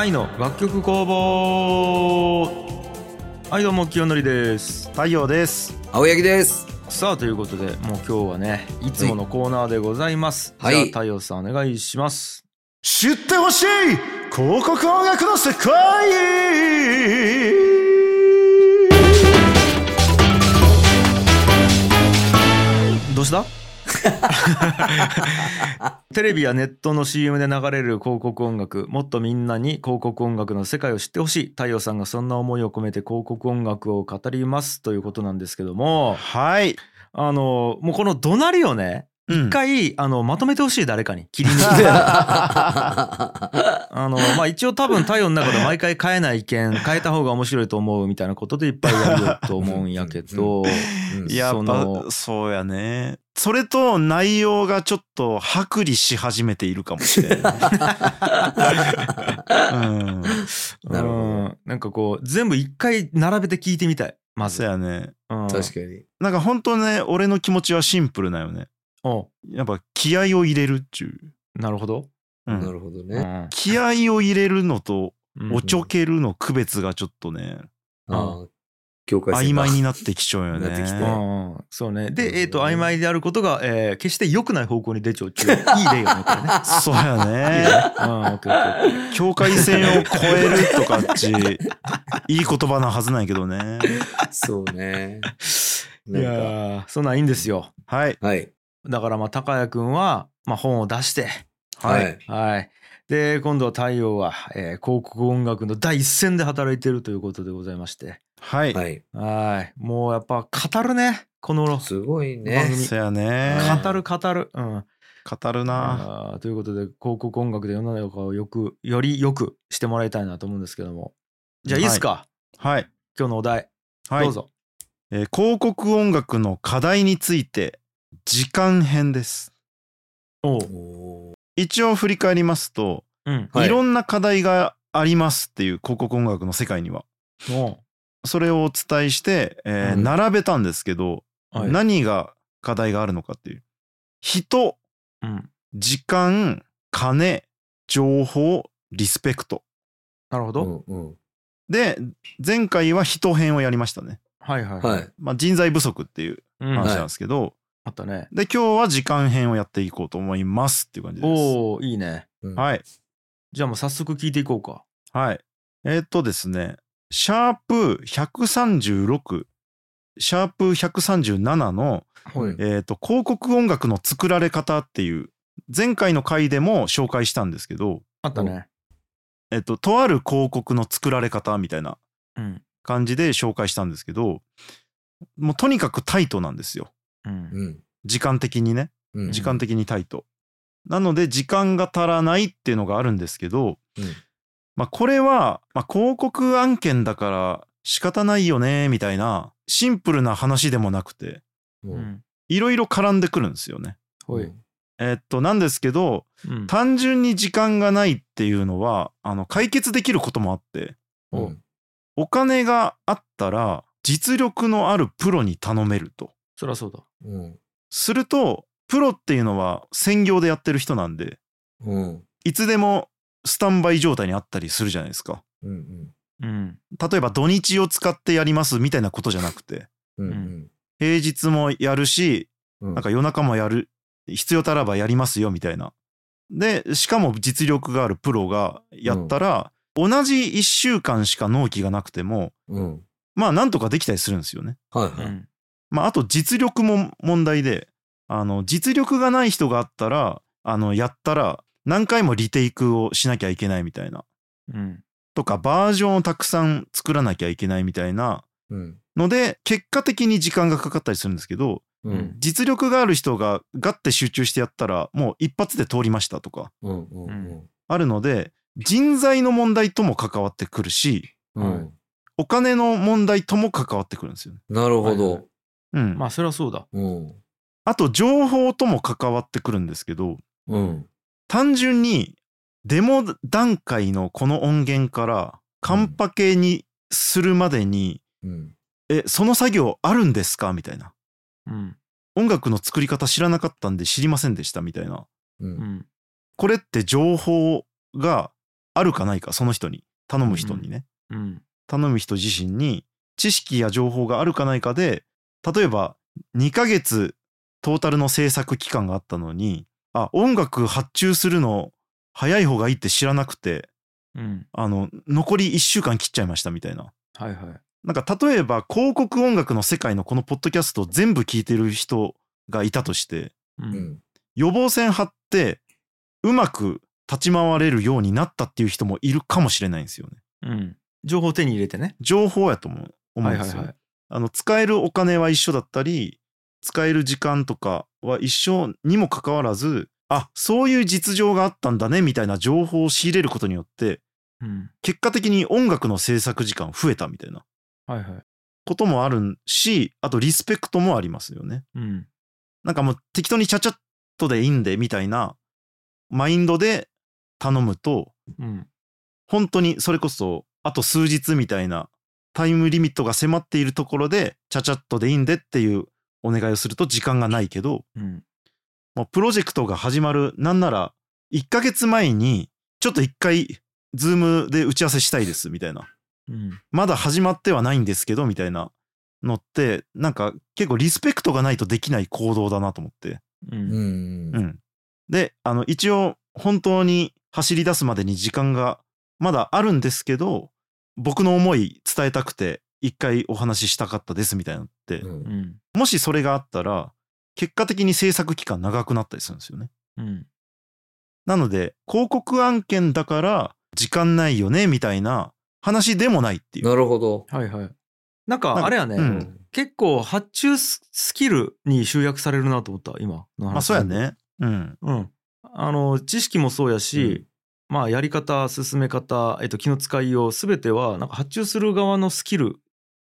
愛の楽曲工房。はいどうも清則です。太陽です。青柳です。さあということでもう今日はねいつものコーナーでございます、はい。じゃあ太陽さんお願いします。知ってほしい広告音楽の世界。どうした？テレビやネットの CM で流れる広告音楽もっとみんなに広告音楽の世界を知ってほしい。太陽さんがそんな思いを込めて広告音楽を語ります。ということなんですけども。はい、あのもうこの怒鳴りをねうん。一回、あのまとめてほしい誰かに。切り抜いてあのまあ一応多分太陽の中で毎回変えない意見変えた方が面白いと思うみたいなことでいっぱいやるよと思うんやけど。いやそっのぱそうやねそれと内容がちょっと剥離し始めているかもしれない、うん、なるほど。うんなんかこう全部一回並べて聞いてみたい。まず。そうやね。うん。確かに。なんか本当ね俺の気持ちはシンプルなよね。おやっぱ気合を入れるっちゅう、なるほど、うん。なるほどね。うん。気合を入れるのとうん。おちょけるの区別がちょっとね、ああ、境界線が曖昧になってきちゃうよね。なってきてうんうんそうねで、えっ、と曖昧であることが、えー決して良くない方向に出ちゃうっていう いい例よねこれねそうやいいねね。うんオッケーオッケー境界線を越えるとかっち、いい言葉なはずないけどね。そうね。いなんか、やーそんなんいいんですよはい。はい。だからまあ高谷くんは、まあ、本を出しては。はいい。はいで今度は太陽は、えー広告音楽の第一線で働いてるということでございましてはい。はい。はいもうやっぱ語るねこのすごい番ね。組そやね。語る語るうん語るな。ということで広告音楽で世の中をよくよりよくしてもらいたいなと思うんですけどもじゃあいいですか、はい。今日のお題、はいどう。ぞえー広告音楽の課題について、時間編です。お一応振り返りますと、うんはいいろんな課題がありますっていう広告音楽の世界には。それをお伝えして、えーうん並べたんですけど、はい何が課題があるのかっていう。人、うん時間、金、情報、リスペクト。なるほど、うんうんで、前回は人編をやりましたね。はいはいはい。まあ、人材不足っていううん話なんですけど、あったねで、今日は時間編をやっていこうと思いますっていう感じです。おおいいねうんはい。じゃあもう早速聞いていこうかはい。えーっとですね、シャープ136、シャープ137の、はいえと、広告音楽の作られ方っていう、前回の回でも紹介したんですけど、あったねえっと、とある広告の作られ方みたいなうん感じで紹介したんですけど、もうとにかくタイトなんですよ。うんうん。時間的にね。うん。時間的にタイト。なので、時間が足らないっていうのがあるんですけど、うんまあ、これは、まあ、広告案件だから仕方ないよね、みたいな、シンプルな話でもなくて、いろいろ絡んでくるんですよね。ほいえっと、なんですけど、うん単純に時間がないっていうのは、あの、解決できることもあって、うん。お金があったら実力のあるプロに頼めると。そりゃそうだうん。するとプロっていうのは専業でやってる人なんでうん。いつでもスタンバイ状態にあったりするじゃないですか。うん。うん例えば土日を使ってやりますみたいなことじゃなくてうん。うん。平日もやるしうん。なんか夜中もやる必要たらばやりますよみたいな。でしかも実力があるプロがやったら、同じ1週間しか納期がなくてもうん。まあなんとかできたりするんですよね。はいうはい。んまあ、あと実力も問題で、あの、実力がない人があったら、あの、やったら何回もリテイクをしなきゃいけないみたいな。うんとか、バージョンをたくさん作らなきゃいけないみたいなうん。ので、結果的に時間がかかったりするんですけど、うん。実力がある人がガッて集中してやったら、もう一発で通りましたとか、うん。うん。あるので、人材の問題とも関わってくるし、うん。お金の問題とも関わってくるんですよね。なるほど。うん。まあそりゃそうだうん。あと、情報とも関わってくるんですけど、うん。単純にデモ段階のこの音源からカンパケにするまでに、うん。えその作業あるんですか？みたいな。うん。音楽の作り方知らなかったんで知りませんでしたみたいな。う。うん。んこれって情報があるかないか？その人に。頼む人にね、うん。頼む人自身に知識や情報があるかないかで例えば2ヶ月トータルの制作期間があったのにあ音楽発注するの早い方がいいって知らなくてうん。あの残り1週間切っちゃいましたみたいな。はいはい。なんか例えば広告音楽の世界のこのポッドキャストを全部聞いてる人がいたとしてううん。ん。予防線張ってうまく立ち回れるようになったっていう人もいるかもしれないんですよね。うん。情報を手に入れてね。情報やと思う思うんですよ。はいはいはい。あの使えるお金は一緒だったり使える時間とかは一緒にもかかわらずあそういう実情があったんだねみたいな情報を仕入れることによってうん。結果的に音楽の制作時間増えたみたいな。こともあるしあとリスペクトもありますよね。うん。なんかもう適当にちゃちゃっとでいいんでみたいなマインドで頼むとうん。本当にそれこそあと数日みたいなタイムリミットが迫っているところでちゃちゃっとでいいんでっていうお願いをすると時間がないけどうん。もうプロジェクトが始まるなんなら1ヶ月前にちょっと一回ズームで打ち合わせしたいですみたいな。うん。まだ始まってはないんですけどみたいなのってなんか結構リスペクトがないとできない行動だなと思って。ううんん。うん、であの一応本当に走り出すまでに時間がまだあるんですけど僕の思い伝えたくて一回お話ししたかったですみたいなのって、うんうんもしそれがあったら結果的に制作期間長くなったりするんですよね。うんなので広告案件だから時間ないよねみたいな話でもないっていう。なるほど。はいはいなんかあれやね、うん結構発注ススキルに集約されるなと思った今の話まあそうやね。うん。うんあの知識もそうやし、まあやり方進め方、えっと、気の使いよう全てはなんか発注する側のスキル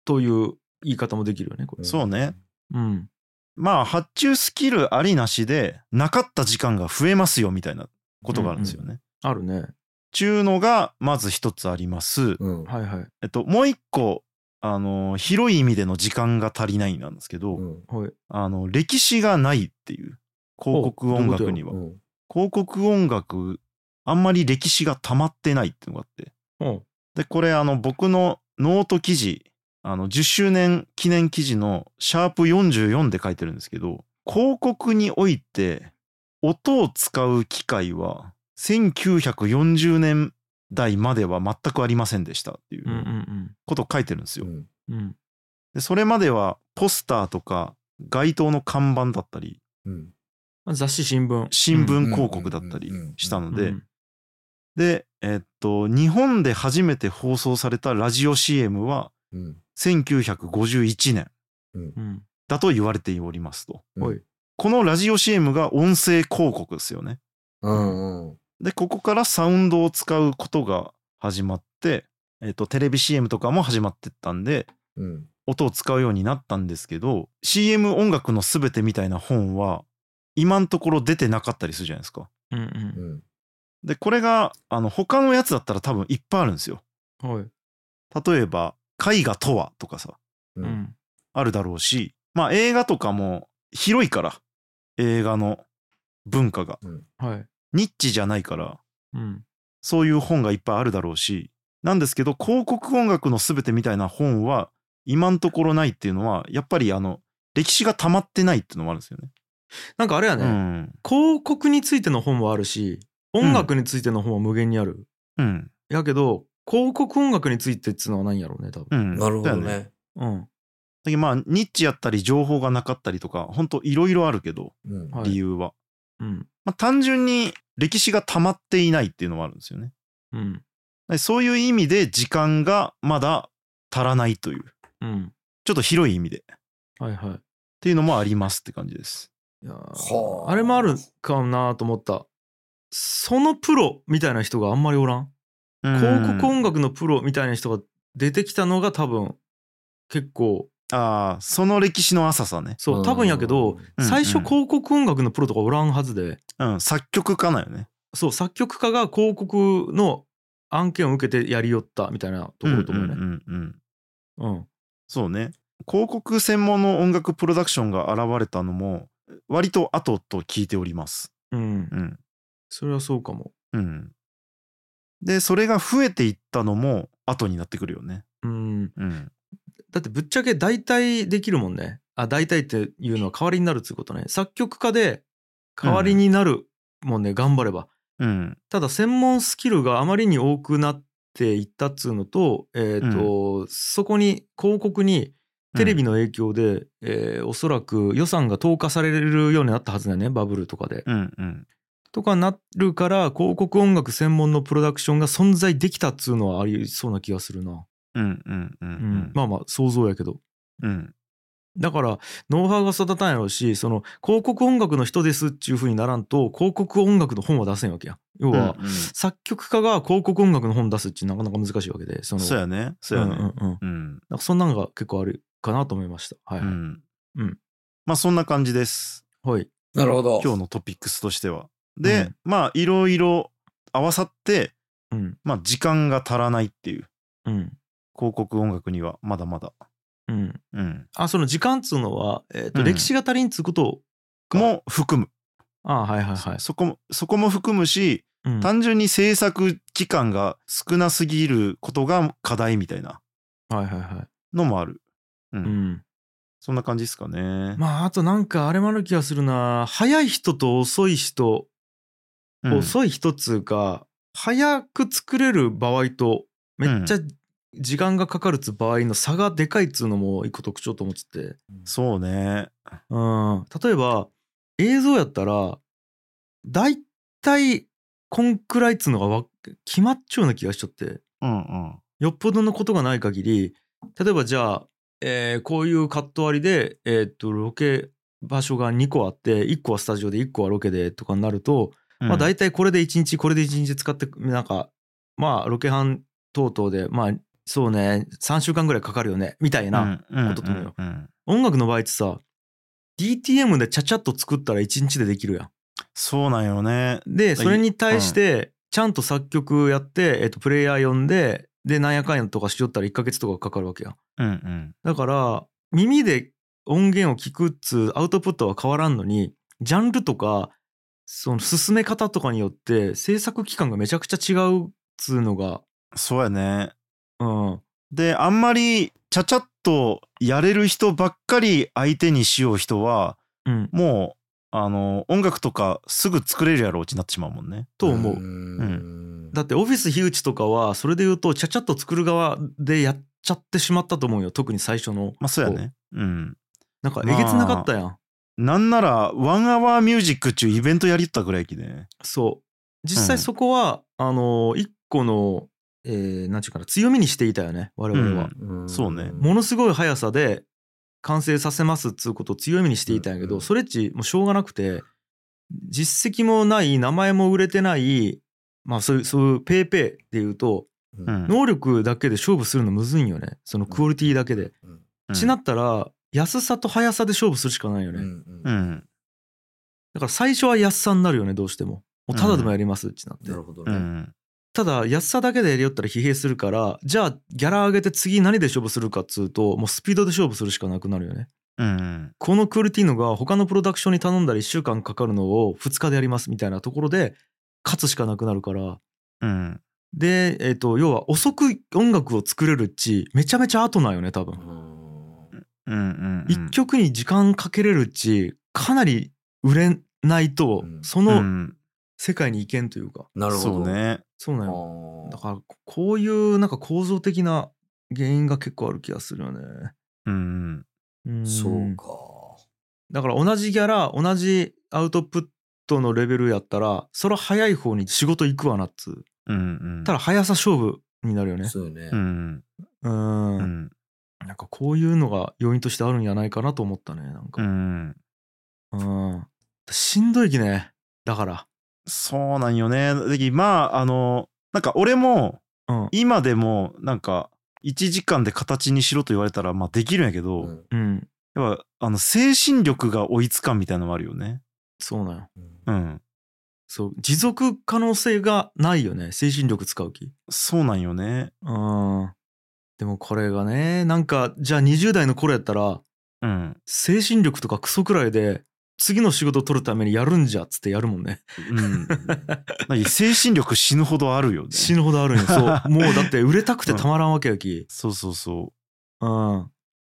という言い方もできるよねこれそうね。うんまあ発注スキルありなしでなかった時間が増えますよみたいなことがあるんですよね。あるねちゅうのがまず一つあります。うん。はいはいえっと、もう一個、あの、広い意味での時間が足りないなんですけど、うんはいあの、歴史がないっていう、広告音楽にはう。ん広告音楽、あんまり歴史が溜まってないっていうのがあって。おで、これ、あの、僕のノート記事、あの、10周年記念記事のシャープ44で書いてるんですけど、広告において、音を使う機会は、1940年代までは全くありませんでしたっていうことを書いてるんですよ。うんうんうん。でそれまではポスターとか街頭の看板だったりうん。まあ雑誌新聞。新聞広告だったりしたのでうんでえっと日本で初めて放送されたラジオ CM はうん1951年。うん。だと言われておりますと。うん。このラジオ CM が音声広告ですよね。うんうん。でここからサウンドを使うことが始まって、えっと、テレビ CM とかも始まってったんでうん。音を使うようになったんですけど CM 音楽のすべてみたいな本は今のところ出てなかったりするじゃないですか。うんうん。でこれがあの他のやつだったら多分いっぱいあるんですよ。うんはい。例えば「絵画とは」とかさううん。んあるだろうしまあ映画とかも広いから映画の文化が。はい。ニッチじゃないからうん。そういう本がいっぱいあるだろうしなんですけど広告音楽のすべてみたいな本は今のところないっていうのはやっぱりあの歴史が溜まってないっていうのもあるんですよね。なんかあれやね、うん。広告についての本もあるし音楽についての本は無限にある、うん。やけど広告音楽についてっつうのは何やろうね多分。うん、なるほどだよね。うん。だけどまあニッチやったり情報がなかったりとか本当いろいろあるけどうん。はい。理由は、うん。まあ、単純に歴史が溜まっていないっていうのもあるんですよね。うん。でそういう意味で時間がまだ足らないという。うん。ちょっと広い意味で。っはいはい。ていうのもありますって感じです。いやーはあ。あれもあるかなと思った。そのプロみたいな人があんまりおらん？広告音楽のプロみたいな人が出てきたのが多分結構。ああその歴史の浅さね。そう多分やけどうん。最初広告音楽のプロとかおらんはずで。うん作曲家なんよね。そう作曲家が広告の案件を受けてやりよったみたいなところと思うね。うんうんうんうん。うん。そうね。広告専門の音楽プロダクションが現れたのも割と後と聞いております。うん。うん。それはそうかも。うん、でそれが増えていったのも後になってくるよね。うん。うん。だってぶっちゃけ代替できるもんね。あ代替っていうのは代わりになるっつうことね。作曲家で代わりになるもんね、頑張れば。うん。ただ専門スキルがあまりに多くなっていったっつうのと,、えーとそこに広告にテレビの影響で、えーおそらく予算が投下されるようになったはずだよねバブルとかで。うんうんとかなるから広告音楽専門のプロダクションが存在できたっつうのはありそうな気がするな。うんうんうんううんんまあまあ想像やけど。うんだからノウハウが育たんやろうしその広告音楽の人ですっていう風にならんと広告音楽の本は出せんわけや。要は、うんうん作曲家が広告音楽の本出すってなかなか難しいわけでそのそうやねそうやね。うんうんうんうんなんかそんなのが結構あるかなと思いました。はい、はいうんうんまあそんな感じですはい。なるほど。今日のトピックスとしては。で、うんまあいろいろ合わさってうんまあ時間が足らないっていううん広告音楽にはまだまだ。うん。うん、あその時間っつうのは、えーとうん歴史が足りんっつうことかも含む、あはいはいはい。そこもそこも含むしうん単純に制作期間が少なすぎることが課題みたいなはいはいはい。のもある。うんうん。そんな感じですかね。まああとなんかあれもある気がするな早い人と遅い人、うん遅い人っつうか早く作れる場合とめっちゃ時間がかかるっつう場合の差がでかいっつうのも一個特徴と思ってて、そうね。うん、例えば映像やったらだいたいこんくらいっつうのがわ決まっちゃうような気がしちゃって。うんうん。よっぽどのことがない限り例えばじゃあ、えーこういうカット割りで、えーっとロケ場所が2個あって1個はスタジオで1個はロケでとかになると、まあ大体これで1日これで1日使ってなんかまあロケ班等々でまあそうね3週間ぐらいかかるよねみたいな、ことと思うよ音楽の場合ってさ DTM でちゃちゃっと作ったら1日でできるやん。そうなんよね。でそれに対してちゃんと作曲やって、えっと、プレイヤー呼んででなんやかんやとかしよったら1ヶ月とかかかるわけやん。うんうん。だから耳で音源を聞くっつうアウトプットは変わらんのにジャンルとかその進め方とかによって制作期間がめちゃくちゃ違うっつうのがそうやね。うんで、あんまりちゃちゃっとやれる人ばっかり相手にしよう人は、うんもう、あの、音楽とかすぐ作れるやろうちになってしまうもんね。と思う。んだってオフィス樋口とかはそれで言うとちゃちゃっと作る側でやっちゃってしまったと思うよ特に最初のまあそうやね。うん。なんかえげつなかったやん、なんなら、ワンアワーミュージックっちゅうイベントやりよったぐらいきで。そう。実際うんそこは、あの一個の、えーなんちゅうかな強みにしていたよね我々は、うん。そうね。ものすごい速さで完成させますっつうことを強みにしていたんやけど、うん。それっちもうしょうがなくて実績もない名前も売れてないまあそういうそういうペイペイで言うとうん。能力だけで勝負するのむずいんよね。そのクオリティだけで。うん。うん。ちなったら安さと速さで勝負するしかないよね、うんうん。だから最初は安さになるよねどうしてももうただでもやりますってなって、なるほどね。うん。ただ安さだけでやりよったら疲弊するからじゃあギャラ上げて次何で勝負するかっつうともうスピードで勝負するしかなくなるよねうん。このクオリティのが他のプロダクションに頼んだら1週間かかるのを2日でやりますみたいなところで勝つしかなくなるからうん。で、えっと要は遅く音楽を作れるっちめちゃめちゃ後なんよね多分うん。うん。一曲に時間かけれるっちかなり売れないとうんそうのん。世界に行けんというかなるほど。ね。そうなんあよーだからこういうなんか構造的な原因が結構ある気がするよねうん。うんそうか。だから同じギャラ同じアウトプットのレベルやったらそれは早い方に仕事行くわなっつううん。うん。ただ速さ勝負になるよねそうよねう。ん。うんうん。なんかこういうのが要因としてあるんじゃないかなと思ったねなんうかん。うんしんどいきねだからそうなんよね。できまあ、あの、なんか俺も、うん今でも、なんか、1時間で形にしろと言われたら、まあできるんやけど、うんうんやっぱ、あの、精神力が追いつかんみたいなのもあるよね。そうなんようん。そう持続可能性がないよね精神力使う気そうなんよね。うんでもこれがねなんかじゃあ20代の頃やったらうん。精神力とかクソくらいで次の仕事取るためにやるんじゃっつってやるもんね。うん。何精神力死ぬほどあるよね。死ぬほどあるんよ。そう。もうだって売れたくてたまらんわけやき。そうそうそうん。う。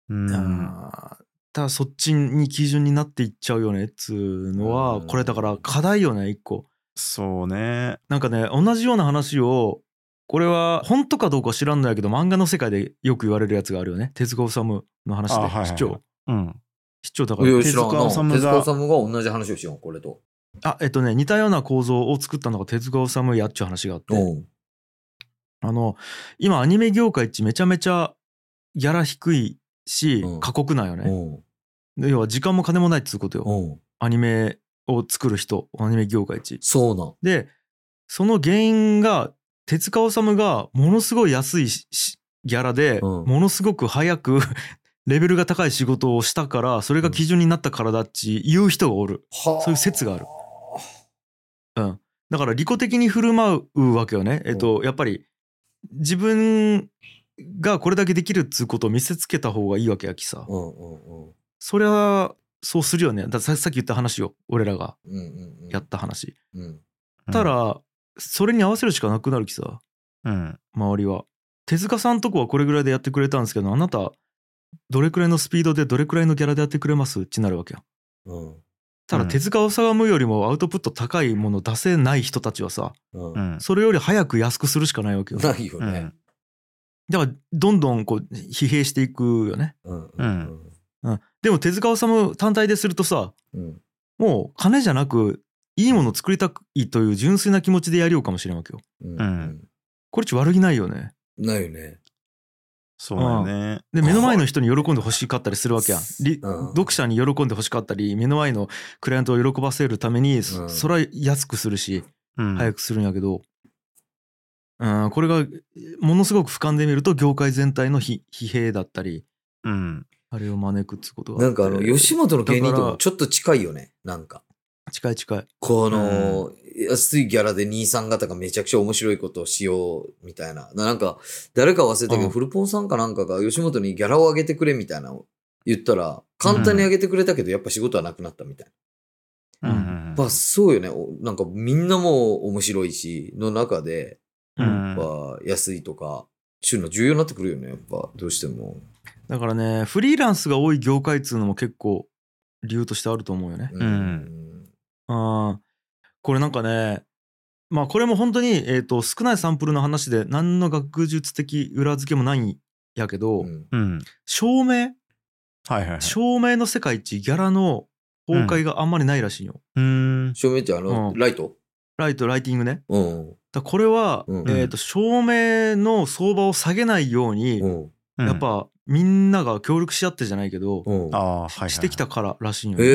うん。あーただそっちに基準になっていっちゃうよねっつうのはうんこれだから課題よね一個そうね。なんかね同じような話をこれは本当かどうか知らんのやけど漫画の世界でよく言われるやつがあるよね手塚治虫の話であはいはいはい市長うん。市長だから。手塚治虫が同じ話をしよう、これと。あえっとね似たような構造を作ったのが手塚治虫やっちゅう話があってうん。あの今アニメ業界っちめちゃめちゃギャラ低いしうん過酷なんよね要は時間も金もないっつうことようん。アニメを作る人アニメ業界っちそうなん。でその原因が手塚治虫がものすごい安いギャラでうん。ものすごく早く レベルが高い仕事をしたからそれが基準になったからだっち言う人がおる。はあ。そういう説がある。うん。だから利己的に振る舞うわけよね。えっとやっぱり自分がこれだけできるっつうことを見せつけた方がいいわけやきさ。うんうんうん。そりゃそうするよね。だささっき言った話よ。俺らがうんうんうん。やった話。うん。たらそれに合わせるしかなくなるきさうん。周りは手塚さんとこはこれぐらいでやってくれたんですけどあなたどれくらいのスピードでどれくらいのギャラでやってくれます？ってなるわけようん。うんただ手塚治虫よりもアウトプット高いもの出せない人たちはさうんう。ん。それより早く安くするしかないわけよだかないよね。うん。らどんどんこう疲弊していくよね、うん。うんうん、でも手塚治虫単体でするとさうん。もう金じゃなくいいものを作りたいという純粋な気持ちでやりようかもしれんわけようん。うんこれっち悪気ないよねないよね。そうだよね。で目の前の人に喜んでほしかったりするわけやん。りうん読者に喜んでほしかったり目の前のクライアントを喜ばせるためにそ,、うんそれは安くするしうん。早くするんやけど、うん、これがものすごく俯瞰で見ると業界全体の疲疲弊だったりうん。あれを招くっつうことがなんかあの、吉本の芸人とだかちょっと近いよね。なんか。近い近いこの、安いギャラで兄さん方がめちゃくちゃ面白いことをしようみたいな。なんか、誰か忘れたけど、うんフルポンさんかなんかが吉本にギャラを上げてくれみたいな言ったら、簡単に上げてくれたけど、やっぱ仕事はなくなったみたいな。うん。まあそうよね。おなんかみんなも面白いし、の中で、うやっん。ぱ安いとか、そういうの重要になってくるよね。やっぱ、どうしても。だからねフリーランスが多い業界っつうのも結構理由としてあると思うよね。うん。うんこれなんかねまあこれも本当に、えー、と少ないサンプルの話で何の学術的裏付けもないんやけど、うん明？はいはいはい。照明の世界一ギャラの崩壊があんまりないらしいよ。うん。照明ってあの、うんライト？ライトライティングね。うん。だこれは、うんえー、と照明の相場を下げないように、うん。やっ、ぱみんなが協力し合ってじゃないけど、うん。してきた。かららしいよ、ね。へへ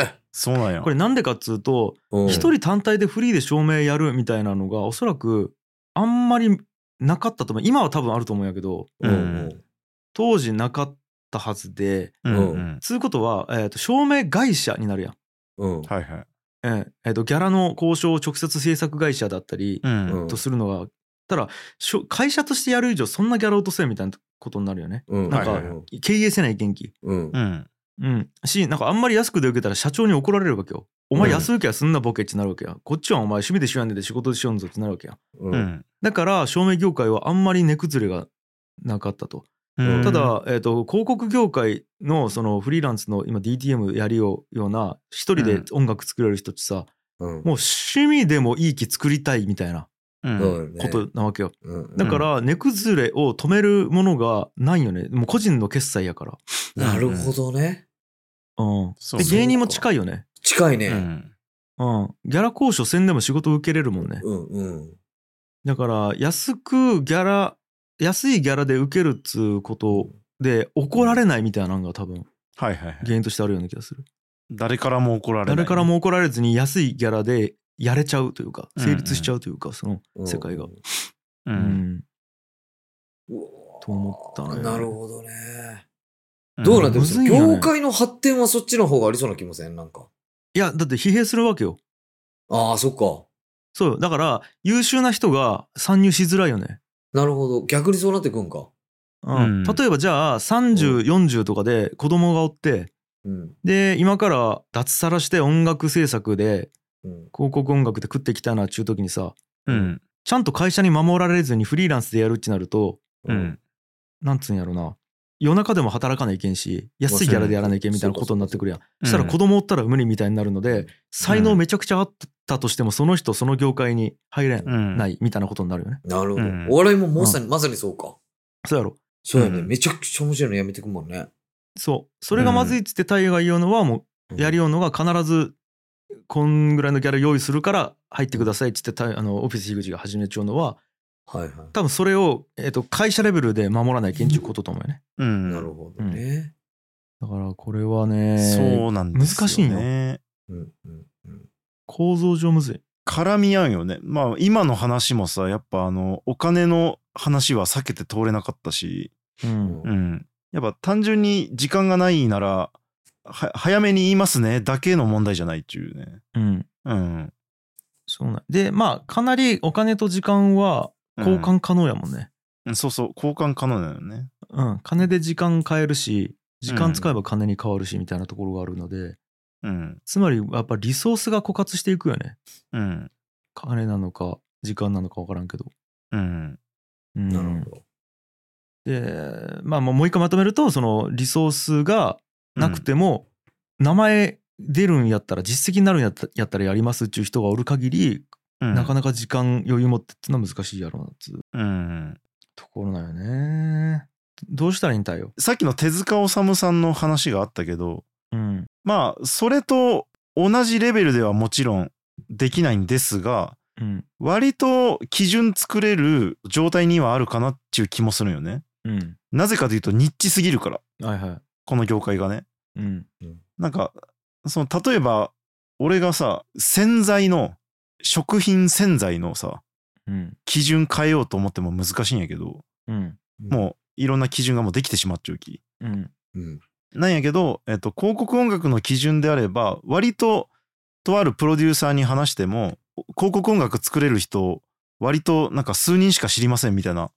え。そうなんや。これなんでかっつうとうん一、人単体でフリーで照明やるみたいなのがおそらくあんまりなかったと思う今は多分あると思うんやけどうんうん。当時なかったはずでうんうん。つうことは、えー、と照明会社になるやん。うん。はいはい。えーえーとギャラの交渉を直接制作会社だったりうん。うんとするのがただしょ会社としてやる以上そんなギャラ落とせみたいなことになるよね。うん。なんかはいはい経営せない元気。うん。うん。うん。しなんかあんまり安くで受けたら社長に怒られるわけよ。お前安請けはすんなボケってなるわけや。こっちはお前趣味でしようやんで仕事でしようんぞってなるわけや。う。うんん。だから照明業界はあんまり値崩れがなかったと。うんた、だ、えー、と広告業界のそのフリーランスの今 DTM やりようような一人で音楽作れる人ってさ、うん。もう趣味でもいい気作りたいみたいなことなわけよ。うんだから値崩れを止めるものがないよね。もう個人の決済やから。なるほどね。うん。そうで芸人も近いよね。近いうね。ん。うん。ギャラ交渉せんでも仕事受けれるもんね。うんうん。だから安くギャラ安いギャラで受けるっつうことで怒られないみたいなのが多分はいはいはい。原因としてあるような気がする。誰からも怒られない。誰からも怒られずに安いギャラでやれちゃうというか成立しちゃうというかそのうん世界が。う。うんん。うわと思ったねなるほどね。どうなんてむずいよね業界の発展はそっちの方がありそうな気もせん？なんか。いやだって疲弊するわけよ。ああ、そっか。そうよだから優秀な人が参入しづらいよね。なるほど。逆にそうなってくんか。うんうん例えばじゃあ3040とかで子供がおってうん。で今から脱サラして音楽制作でうん。広告音楽で食っていきたいなっちゅう時にさうん。ちゃんと会社に守られずにフリーランスでやるってなるとうん。なんつうんやろな夜中でも働かないけんし安いギャラでやらないけんみたいなことになってくるやんそしたら子供おったら無理みたいになるので才能めちゃくちゃあったとしてもその人その業界に入れうん。ないみたいなことになるよねなるほど。うんお笑いもまさに、まさにそうか。そうやろそうやね。うんめちゃくちゃ面白いのやめてくもんね。そうそれがまずいっつってタイが言うのはもうやりようのが必ずこんぐらいのギャラ用意するから入ってくださいっつってあのオフィス樋口が始めちゃうのははいはい。多分それを、えー、と会社レベルで守らないけんちゅうことと思うよねうん。なるほどね。だからこれはねそうなんですよ、ね。難しいんようんうんうん。構造上むずい絡み合うよね。まあ今の話もさ、やっぱあの、お金の話は避けて通れなかったし、うんうん。やっぱ単純に時間がないなら、は早めに言いますねだけの問題じゃないっていうね。うんうん。そうなんでまあかなりお金と時間は交換可能やもんねうんそうそう、交換可能だよね。うん、金で時間買えるし時間使えば金に変わるしみたいなところがあるので、うん。つまりやっぱリソースが枯渇していくよねうん。金なのか時間なのか分からんけど、うん。うん、なるほど。でまあもう一回まとめるとそのリソースがなくても、名前出るんやったら実績になるんやったらやりますっていう人がおる限り、うん。なかなか時間余裕持ってってのは難しいやろうなっていう。うん。ところなんよね。どうしたらいいんだよ。さっきの手塚治虫さんの話があったけど、うん。まあ、それと同じレベルではもちろんできないんですが、うん。割と基準作れる状態にはあるかなっていう気もするよね。うん。なぜかというとニッチすぎるから、はいはい。この業界がね。うん。なんか、その例えば、俺がさ、洗剤の、食品洗剤のさ、うん基準変えようと思っても難しいんやけど、うんもういろんな基準がもうできてしまっちゃうき。うんうん。なんやけど、えっと、広告音楽の基準であれば、割と、とあるプロデューサーに話しても、広告音楽作れる人、割となんか数人しか知りませんみたいな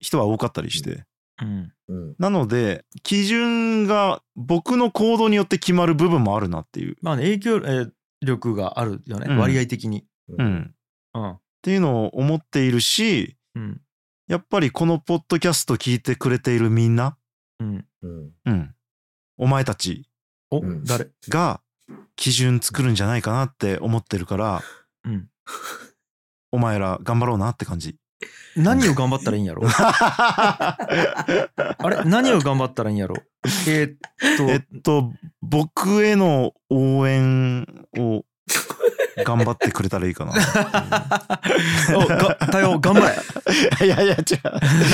人は多かったりして。うんうん。なので、基準が僕の行動によって決まる部分もあるなっていう。まあね、影響えー力があるよね、うん割合的に。う。ん。うんっていうのを思っているし、うんやっぱりこのポッドキャスト聞いてくれているみんな、うん、うん。うん。お前たちお、うん誰？が基準作るんじゃないかなって思ってるから、うんお前ら頑張ろうなって感じ。何を頑張ったらいいんやろ？あれ？何を頑張ったらいいんやろ？えーっと、えっと、僕への応援を 頑張ってくれたらいいかな。おが対応頑張れ いやいや、違う。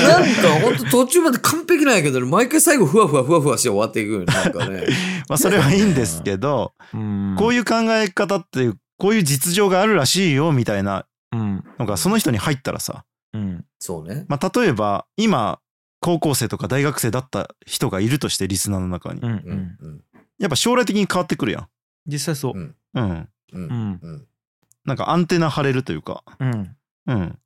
なんかほんと途中まで完璧なんやけどね、毎回最後ふわふわふわふわして終わっていくよね。なんかね。まあ、それはいいんですけど、うんこういう考え方って、こういう実情があるらしいよ、みたいなうんのが、その人に入ったらさ、うんそうね。まあ、例えば、今、高校生とか大学生だった人がいるとして、リスナーの中にう。ん。うん。やっぱ将来的に変わってくるやん。実際そううんうん。う。うんんうん。なんかアンテナ張れるというか。うんうん。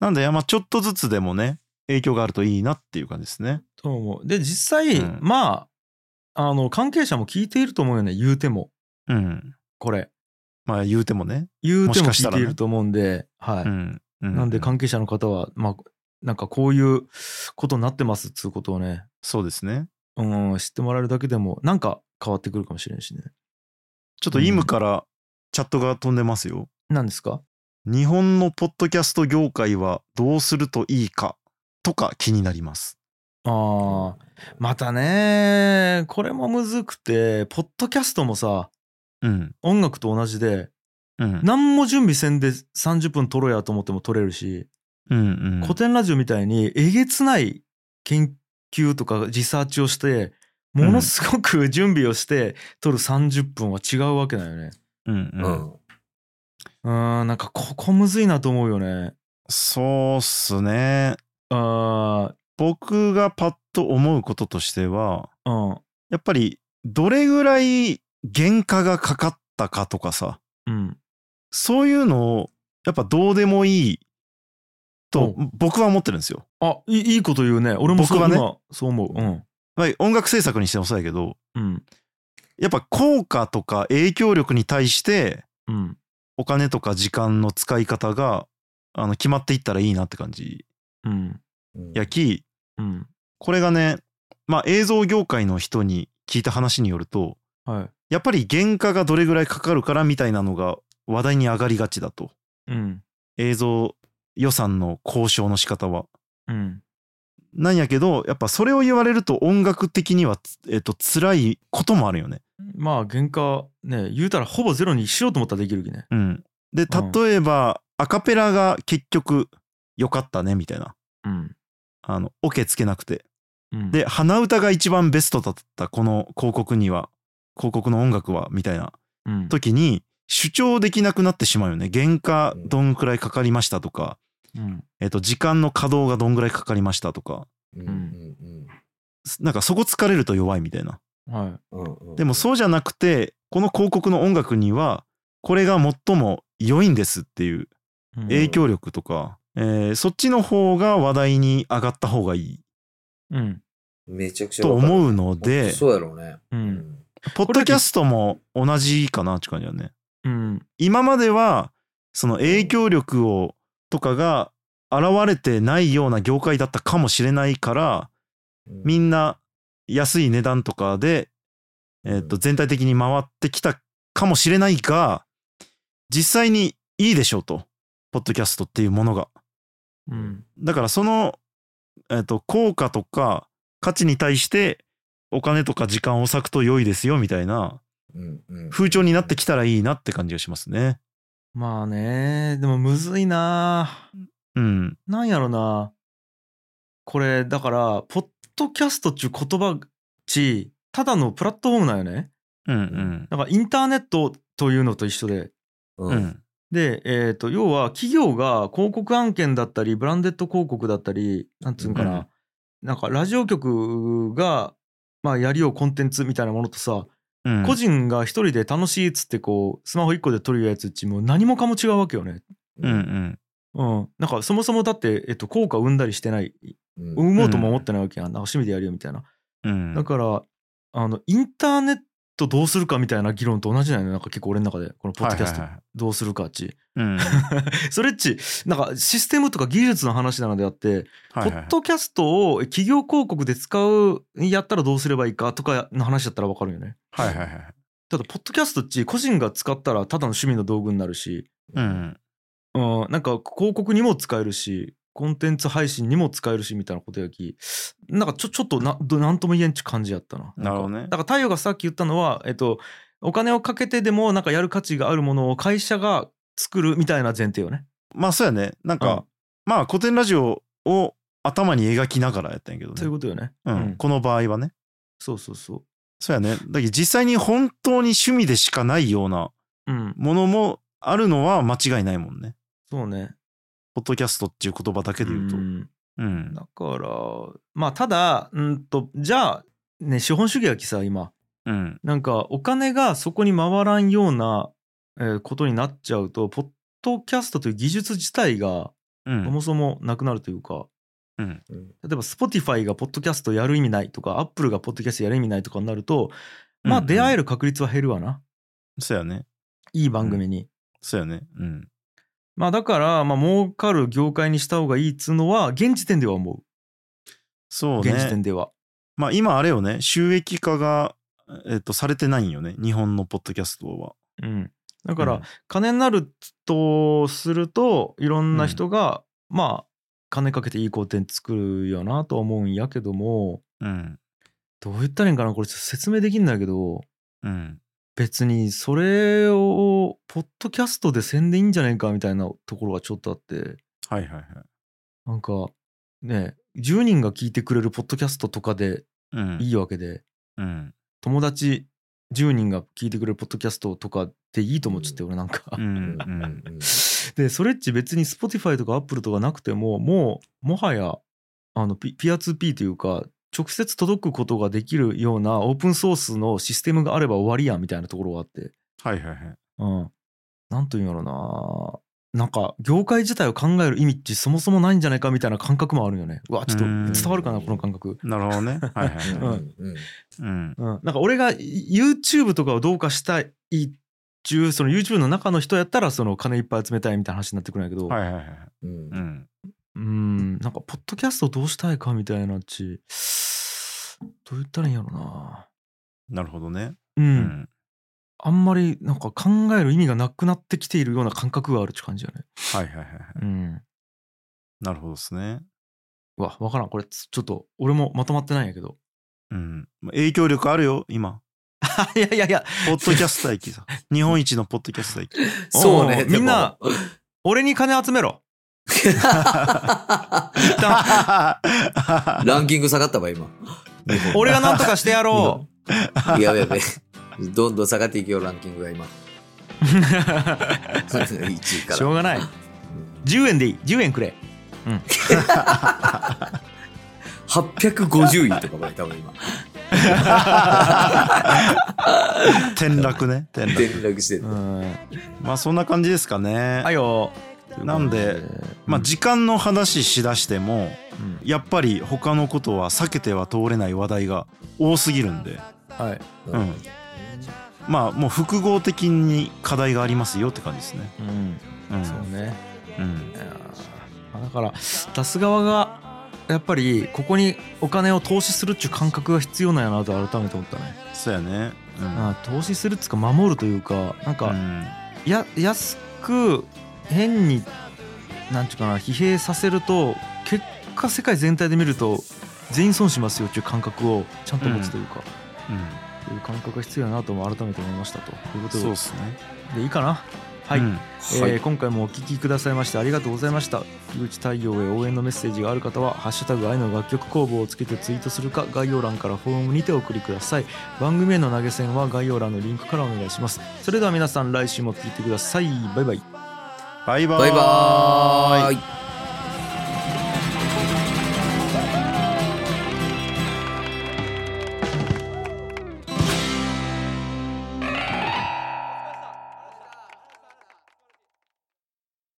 なんで、まあ、ちょっとずつでもね、影響があるといいなっていう感じですね。と思うで実際、うんまああの関係者も聞いていると思うよね言うてもうん。これまあ、言うてもね。言うてももしかしたらね聞いていると思うんで、はい、うん。うなんで関係者の方はまあなんかこういうことになってますっつうことをねそうですね。うん知ってもらえるだけでもなんか変わってくるかもしれんしねちょっとイムからチャットが飛んでますよ。何ですか？日本のポッドキャスト業界はどうするといいかとか気になります。あーまたねこれもむずくてポッドキャストもさうん。音楽と同じでうん。何も準備せんで30分撮ろうやと思っても撮れるし、うんうん。古典ラジオみたいにえげつない研究とかリサーチをしてものすごく準備をして撮る30分は違うわけだよね。うんううん。ん。うーんなんかここむずいなと思うよね。そうっすね。あ僕がパッと思うこととしては、ーうんやっぱりどれぐらい原価がかかったかとかさ、うんそういうのをやっぱどうでもいいとお僕は思ってるんですよ。あいいいいこと言うね俺もそう僕はね今そう思う。うんまあ音楽制作にしてもそうやけど、うんやっぱ効果とか影響力に対してうん。お金とか時間の使い方があの決まっていったらいいなって感じ。うん。うん。やきうん。これがねまあ映像業界の人に聞いた話によるとはい。やっぱり原価がどれぐらいかかるからみたいなのが話題に上がりがちだと。うん。映像予算の交渉の仕方は。うんなんやけどやっぱそれを言われると音楽的には、えっと辛いこともあるよね。まあ原価ね言うたらほぼゼロにしようと思ったらできるきね。うん、でうん。例えば、アカペラが結局良かったねみたいな。うん。あのオケつけなくて。うん。で鼻歌が一番ベストだったこの広告には。広告の音楽はみたいな。うん。時に主張できなくなってしまうよね。原価どんくらいかかりましたとか、うんえっと時間の稼働がどんぐらいかかりましたとか。うん。うんなんかそこ疲れると弱いみたいな。はうんうんうん。でもそうじゃなくてこの広告の音楽にはこれが最も良いんですっていういうん。影響力とか、えーそっちの方が話題に上がった方がいい。うん。めちゃくちゃと思うのでそうやろうね。ううん。んポッドキャストも同じかなって感じだね。うん。今まではその影響力をとかが現れてないような業界だったかもしれないからみんな安い値段とかで、えーとうん。全体的に回ってきたかもしれないが実際にいいでしょうと。ポッドキャストっていうものが。うん。だからその、えー、と効果とか価値に対してお金とか時間を割くと良いですよみたいな風潮になってきたらいいなって感じがしますね。まあね。でもむずいな。うん。なんやろな。これだからポッドキャストっちゅう言葉ちただのプラットフォームなんよね。うんうん。だからインターネットというのと一緒で。ううん。ん。で、えー、と要は企業が広告案件だったりブランデッド広告だったりなんつうんかな、うん。なんかラジオ局が、まあ、やりようコンテンツみたいなものとさ、うん。個人が一人で楽しいっつってこうスマホ一個で撮るやつっちもう何もかも違うわけよね。うんうん。うん、なんかそもそもだって、えっと、効果を生んだりしてないうん生もうとも思ってないわけやん、なんか趣味でやるよみたいな。うん。だからあのインターネットどうするかみたいな議論と同じなんよねなんか結構俺の中でこのポッドキャストどうするかっち。うん。それっちなんかシステムとか技術の話なのであって、はいはいポッドキャストを企業広告で使うやったらどうすればいいかとかの話だったら分かるよね。はいはいはい。ただポッドキャストっち個人が使ったらただの趣味の道具になるし、うん。うん、なんか広告にも使えるしコンテンツ配信にも使えるしみたいなことやきなんかちょちょっとなんとも言えんちゅ感じやったな。なるほどねだから太陽がさっき言ったのは、えっと、お金をかけてでもなんかやる価値があるものを会社が作るみたいな前提よね。まあそうやね。なんか、うんまあ古典ラジオを頭に描きながらやったんやけどね。そういうことよね。うん。この場合はね。そうそうそそうやね。だけど実際に本当に趣味でしかないようなう。うん。ものもあるのは間違いないもんね。そうね。ポッドキャストっていう言葉だけで言うと。んうん。だからまあただうんとじゃあね資本主義やきさ今うん。なんかお金がそこに回らんような、えーことになっちゃうとポッドキャストという技術自体がうん。そもそもなくなるというか、うん。うん例えば Spotify がポッドキャストやる意味ないとか Apple がポッドキャストやる意味ないとかになるとまあうんうん出会える確率は減るわな、そうやね。いい番組に。そうやね。うん。まあだからまあ儲かる業界にした方がいいっつうのは現時点では思うそう現時ね。点では。まあ今あれよね。収益化が、えっと、されてないんよね。日本のポッドキャストは。うん、だから、うん金になるとするといろんな人が、まあ金かけていいコンテンツ作るよなとは思うんやけどもうん。どう言ったらいいんかな？これ説明できんだけどうん。別にそれをポッドキャストで宣伝いいんじゃないかみたいなところがちょっとあってはいはいはい。なんかね10人が聞いてくれるポッドキャストとかでうん。いいわけで、うん。友達10人が聞いてくれるポッドキャストとかでいいと思っちゃって、俺なんか。うん。うん。でそれっち別に Spotify とか Apple とかなくてももうもはやあのピピアツーピーというか直接届くことができるようなオープンソースのシステムがあれば終わりやんみたいなところがあって。はいはいはい。うん。なんというんやろな。なんか業界自体を考える意味ってそもそもないんじゃないかみたいな感覚もあるよね。うわちょっとうん。伝わるかなこの感覚。なるほどね。はいはいうん。はいうん。なんか俺が YouTube とかをどうかしたいっちゅうその YouTube の中の人やったらその金いっぱい集めたいみたいな話になってくるんやけど、はいはいはいうんうんうんなんかポッドキャストどうしたいかみたいなっちどう言ったらいいんやろな。なるほどね。うん、うん。あんまりなんか考える意味がなくなってきているような感覚があるって感じやね。はいはいはいはい。うん。なるほどですね。うわ分からん。これちょっと俺もまとまってないんやけど。うん。影響力あるよ今。いやいやいや。ポッドキャスト大記さ。日本一のポッドキャスト大記そうね。みんな俺に金集めろ ランキング下がったわ、今。俺が何とかしてやろ やべやべ。どんどん下がっていくよ、ランキングが今。う1位から。しょうがない10円でいい10円くれ850位とかまで多分今。転落ね転転落落してる。うんまあそんな感じですかねはいよなんでまあ時間の話しだしてもうん。やっぱり他のことは避けては通れない話題が多すぎるんで。はい。うん。まあもう複合的に課題がありますよって感じですね。うん。うん。そうね。うん。だから出す側がやっぱりここにお金を投資するっていう感覚が必要なんやなと改めて思ったね、そうやね。うん。あ投資するっつうか守るというかなんか、うん。や安く変になんていうかな疲弊させると結果世界全体で見ると全員損しますよっていう感覚をちゃんと持つというか、うん。いう感覚が必要やなとも改めて思いましたということです。ね。でいいかな？はい、うん。はい。えー今回もお聞きくださいましてありがとうございました。樋口太陽へ応援のメッセージがある方は「ハッシュタグ愛の楽曲工房」をつけてツイートするか概要欄からフォームにてお送りください。番組への投げ銭は概要欄のリンクからお願いします。それでは皆さん来週も聞いてください。バイバイバイバーバイバーイ。